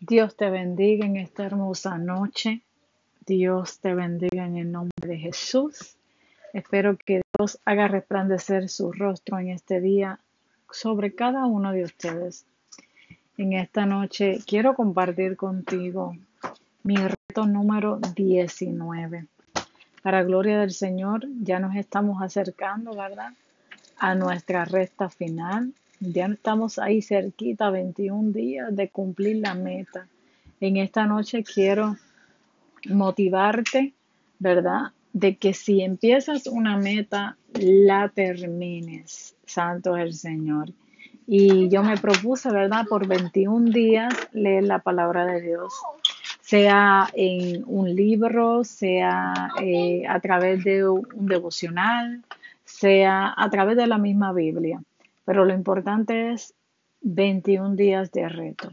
Dios te bendiga en esta hermosa noche. Dios te bendiga en el nombre de Jesús. Espero que Dios haga resplandecer su rostro en este día sobre cada uno de ustedes. En esta noche quiero compartir contigo mi reto número 19. Para gloria del Señor, ya nos estamos acercando, ¿verdad? A nuestra recta final. Ya estamos ahí cerquita, 21 días de cumplir la meta. En esta noche quiero motivarte, ¿verdad? De que si empiezas una meta, la termines. Santo es el Señor. Y yo me propuse, ¿verdad? Por 21 días leer la palabra de Dios, sea en un libro, sea eh, a través de un devocional, sea a través de la misma Biblia. Pero lo importante es 21 días de reto.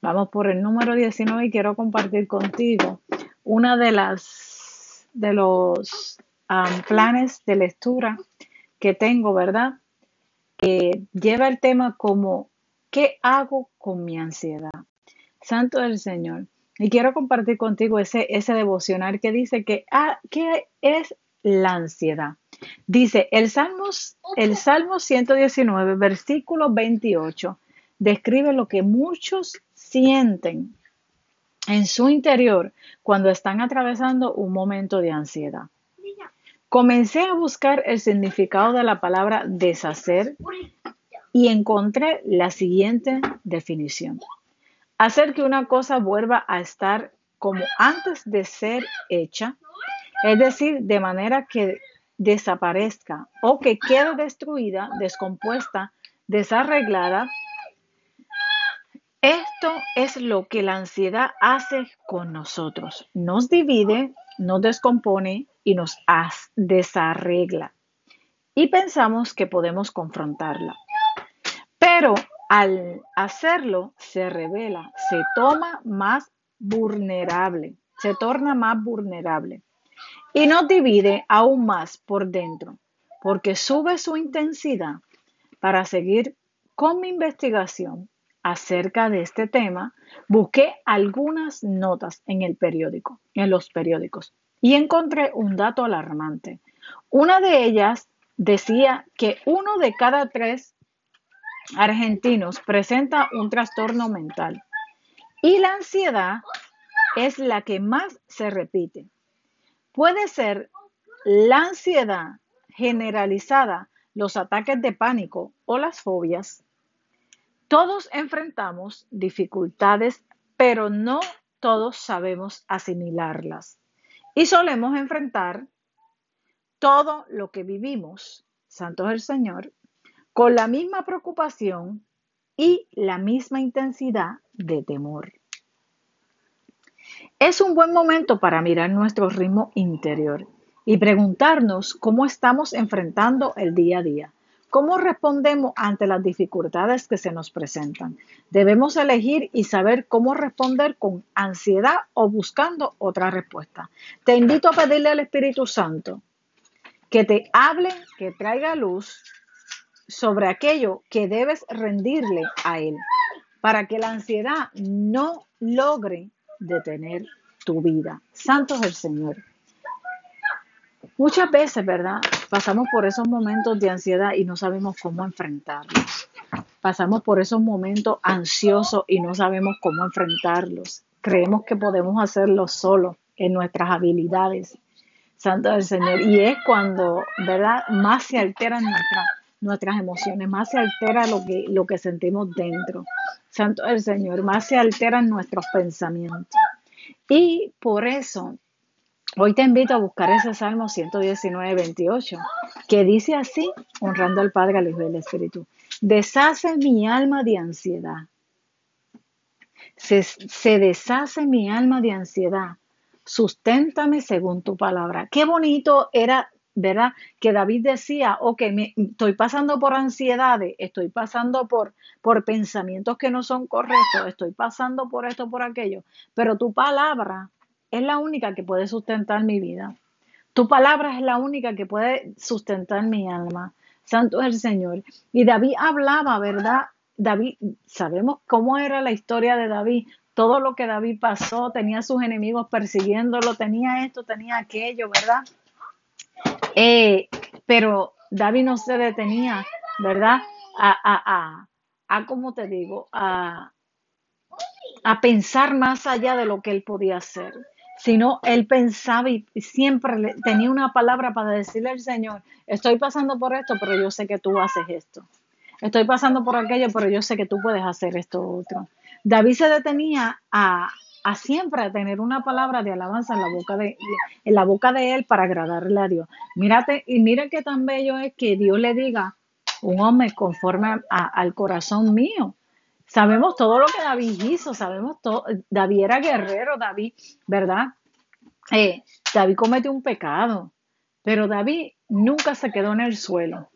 Vamos por el número 19 y quiero compartir contigo una de las de los planes de lectura que tengo, ¿verdad? Que lleva el tema como ¿qué hago con mi ansiedad? Santo del Señor. Y quiero compartir contigo ese, ese devocional que dice que ah, ¿qué es la ansiedad? Dice, el Salmo, el Salmo 119, versículo 28, describe lo que muchos sienten en su interior cuando están atravesando un momento de ansiedad. Comencé a buscar el significado de la palabra deshacer y encontré la siguiente definición. Hacer que una cosa vuelva a estar como antes de ser hecha, es decir, de manera que desaparezca o que quede destruida, descompuesta, desarreglada. Esto es lo que la ansiedad hace con nosotros. Nos divide, nos descompone y nos desarregla. Y pensamos que podemos confrontarla. Pero al hacerlo, se revela, se toma más vulnerable, se torna más vulnerable y nos divide aún más por dentro, porque sube su intensidad para seguir con mi investigación acerca de este tema, busqué algunas notas en el periódico, en los periódicos, y encontré un dato alarmante. Una de ellas decía que uno de cada tres argentinos presenta un trastorno mental y la ansiedad es la que más se repite. Puede ser la ansiedad generalizada, los ataques de pánico o las fobias. Todos enfrentamos dificultades, pero no todos sabemos asimilarlas. Y solemos enfrentar todo lo que vivimos, santo es el Señor, con la misma preocupación y la misma intensidad de temor. Es un buen momento para mirar nuestro ritmo interior y preguntarnos cómo estamos enfrentando el día a día, cómo respondemos ante las dificultades que se nos presentan. Debemos elegir y saber cómo responder con ansiedad o buscando otra respuesta. Te invito a pedirle al Espíritu Santo que te hable, que traiga luz sobre aquello que debes rendirle a Él, para que la ansiedad no logre detener tu vida. Santo es el Señor. Muchas veces, ¿verdad? Pasamos por esos momentos de ansiedad y no sabemos cómo enfrentarlos. Pasamos por esos momentos ansiosos y no sabemos cómo enfrentarlos. Creemos que podemos hacerlo solo en nuestras habilidades. Santo del Señor. Y es cuando, ¿verdad? Más se alteran nuestras, nuestras emociones, más se altera lo que, lo que sentimos dentro. Santo del Señor, más se alteran nuestros pensamientos. Y por eso, hoy te invito a buscar ese Salmo 119, 28, que dice así, honrando al Padre, al Hijo y al Espíritu. Deshace mi alma de ansiedad. Se, se deshace mi alma de ansiedad. Susténtame según tu palabra. Qué bonito era ¿verdad? Que David decía, ok, me, estoy pasando por ansiedades, estoy pasando por, por pensamientos que no son correctos, estoy pasando por esto, por aquello, pero tu palabra es la única que puede sustentar mi vida. Tu palabra es la única que puede sustentar mi alma. Santo es el Señor. Y David hablaba, ¿verdad? David, sabemos cómo era la historia de David. todo lo que David pasó, tenía sus enemigos persiguiéndolo, tenía esto, tenía aquello, ¿verdad? Eh, pero David no se detenía, ¿verdad? A, a, a, a ¿cómo te digo? A, a pensar más allá de lo que él podía hacer, sino él pensaba y siempre tenía una palabra para decirle al Señor, estoy pasando por esto, pero yo sé que tú haces esto. Estoy pasando por aquello, pero yo sé que tú puedes hacer esto otro. David se detenía a, a siempre tener una palabra de alabanza en la boca de, en la boca de él para agradarle a Dios. Mírate, y mira que tan bello es que Dios le diga, un hombre conforme al corazón mío. Sabemos todo lo que David hizo, sabemos todo. David era guerrero, David, ¿verdad? Eh, David cometió un pecado, pero David nunca se quedó en el suelo.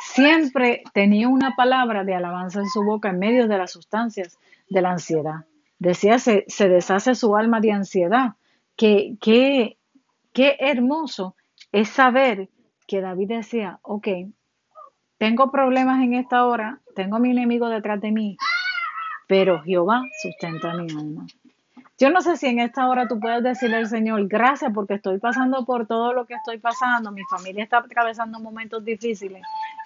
Siempre tenía una palabra de alabanza en su boca en medio de las sustancias de la ansiedad. Decía, se, se deshace su alma de ansiedad. Qué, qué, qué hermoso es saber que David decía, ok, tengo problemas en esta hora, tengo mi enemigo detrás de mí, pero Jehová sustenta mi alma. Yo no sé si en esta hora tú puedes decirle al Señor, gracias porque estoy pasando por todo lo que estoy pasando, mi familia está atravesando momentos difíciles,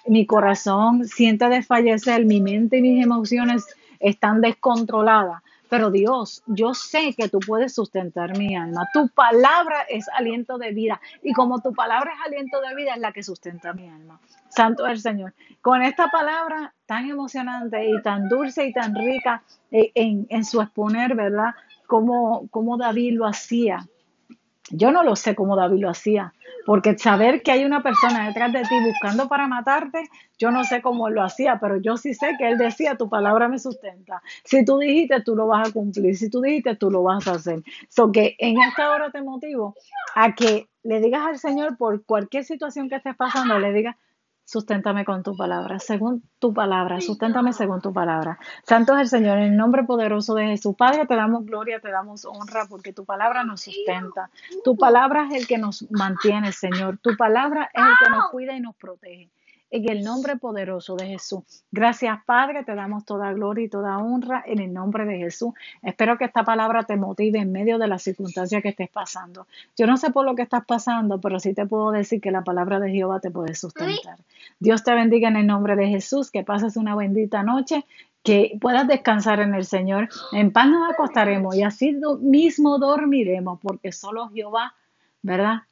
mi corazón siente desfallecer, mi mente y mis emociones están descontroladas, pero Dios, yo sé que tú puedes sustentar mi alma. Tu palabra es aliento de vida. Y como tu palabra es aliento de vida, es la que sustenta mi alma. Santo es el Señor. Con esta palabra tan emocionante y tan dulce y tan rica eh, en, en su exponer, ¿verdad? Como, como David lo hacía. Yo no lo sé cómo David lo hacía, porque saber que hay una persona detrás de ti buscando para matarte, yo no sé cómo lo hacía, pero yo sí sé que él decía, tu palabra me sustenta. Si tú dijiste, tú lo vas a cumplir. Si tú dijiste, tú lo vas a hacer. So que en esta hora te motivo a que le digas al Señor por cualquier situación que estés pasando, le digas, susténtame con tu palabra, según tu palabra, susténtame según tu palabra. Santo es el Señor, en el nombre poderoso de Jesús. Padre, te damos gloria, te damos honra, porque tu palabra nos sustenta. Tu palabra es el que nos mantiene, Señor. Tu palabra es el que nos cuida y nos protege en el nombre poderoso de Jesús. Gracias, Padre, te damos toda gloria y toda honra en el nombre de Jesús. Espero que esta palabra te motive en medio de las circunstancias que estés pasando. Yo no sé por lo que estás pasando, pero sí te puedo decir que la palabra de Jehová te puede sustentar. Dios te bendiga en el nombre de Jesús, que pases una bendita noche que puedas descansar en el Señor. En paz nos acostaremos y así mismo dormiremos, porque solo Jehová, ¿verdad?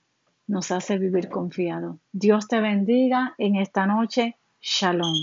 Nos hace vivir confiado. Dios te bendiga en esta noche. Shalom.